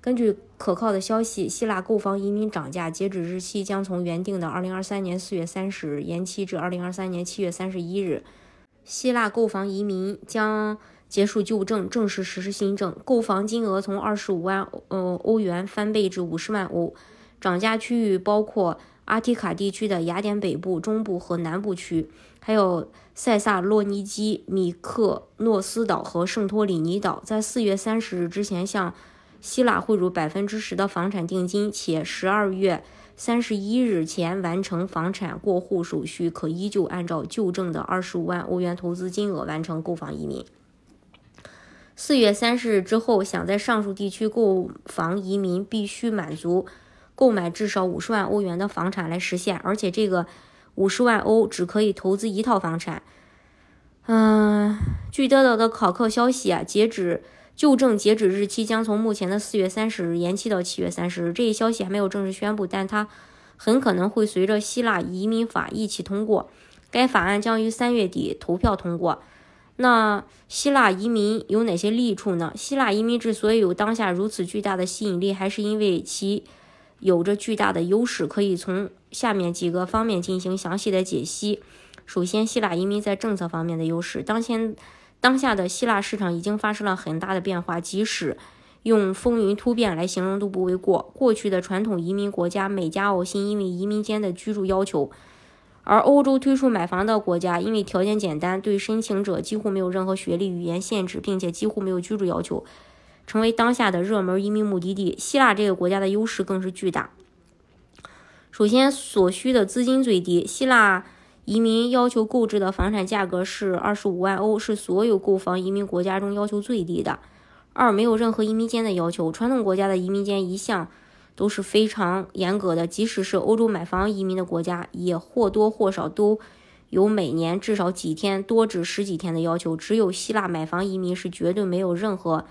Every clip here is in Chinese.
根据可靠的消息，希腊购房移民涨价截止日期将从原定的二零二三年四月三十日延期至二零二三年七月三十一日。希腊购房移民将结束旧政，正式实施新政，购房金额从二十五万呃欧元翻倍至五十万欧。涨价区域包括阿提卡地区的雅典北部、中部和南部区，还有塞萨洛尼基、米克诺斯岛和圣托里尼岛。在四月三十日之前向希腊汇入百分之十的房产定金，且十二月三十一日前完成房产过户手续，可依旧按照旧证的二十五万欧元投资金额完成购房移民。四月三十日之后，想在上述地区购房移民必须满足购买至少五十万欧元的房产来实现，而且这个五十万欧只可以投资一套房产。嗯，据得到的考克消息啊，截止。旧证截止日期将从目前的四月三十日延期到七月三十日。这一消息还没有正式宣布，但它很可能会随着希腊移民法一起通过。该法案将于三月底投票通过。那希腊移民有哪些利处呢？希腊移民之所以有当下如此巨大的吸引力，还是因为其有着巨大的优势。可以从下面几个方面进行详细的解析。首先，希腊移民在政策方面的优势，当前。当下的希腊市场已经发生了很大的变化，即使用风云突变来形容都不为过。过去的传统移民国家美加澳新，因为移民间的居住要求；而欧洲推出买房的国家，因为条件简单，对申请者几乎没有任何学历、语言限制，并且几乎没有居住要求，成为当下的热门移民目的地。希腊这个国家的优势更是巨大。首先，所需的资金最低，希腊。移民要求购置的房产价格是二十五万欧，是所有购房移民国家中要求最低的。二，没有任何移民间的要求。传统国家的移民间一向都是非常严格的，即使是欧洲买房移民的国家，也或多或少都有每年至少几天，多至十几天的要求。只有希腊买房移民是绝对没有任何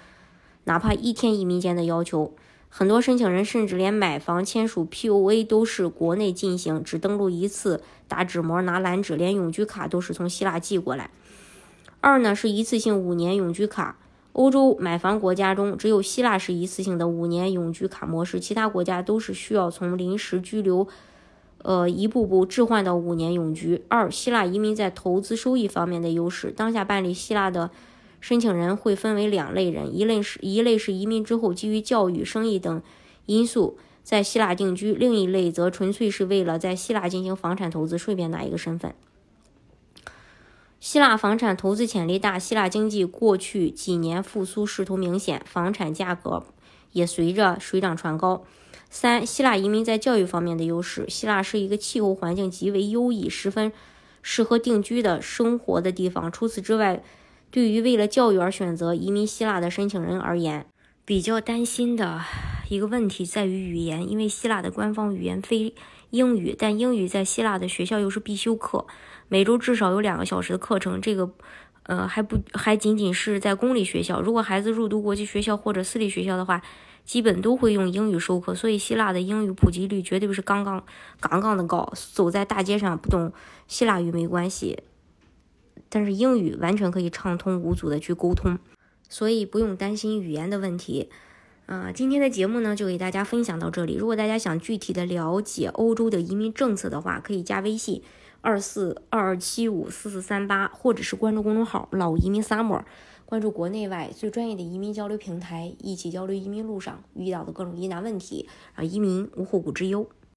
哪怕一天移民间的要求。很多申请人甚至连买房签署 POA 都是国内进行，只登录一次，打纸模拿蓝纸，连永居卡都是从希腊寄过来。二呢是一次性五年永居卡，欧洲买房国家中只有希腊是一次性的五年永居卡模式，其他国家都是需要从临时居留，呃一步步置换到五年永居。二，希腊移民在投资收益方面的优势，当下办理希腊的。申请人会分为两类人，一类是一类是移民之后基于教育、生意等因素在希腊定居，另一类则纯粹是为了在希腊进行房产投资，顺便拿一个身份。希腊房产投资潜力大，希腊经济过去几年复苏势头明显，房产价格也随着水涨船高。三、希腊移民在教育方面的优势，希腊是一个气候环境极为优异、十分适合定居的生活的地方。除此之外，对于为了教育而选择移民希腊的申请人而言，比较担心的一个问题在于语言，因为希腊的官方语言非英语，但英语在希腊的学校又是必修课，每周至少有两个小时的课程。这个，呃，还不还仅仅是在公立学校，如果孩子入读国际学校或者私立学校的话，基本都会用英语授课。所以，希腊的英语普及率绝对是杠杠杠杠的高，走在大街上不懂希腊语没关系。但是英语完全可以畅通无阻的去沟通，所以不用担心语言的问题。啊，今天的节目呢就给大家分享到这里。如果大家想具体的了解欧洲的移民政策的话，可以加微信二四二二七五四四三八，或者是关注公众号“老移民 summer”，关注国内外最专业的移民交流平台，一起交流移民路上遇到的各种疑难问题，让移民无后顾之忧。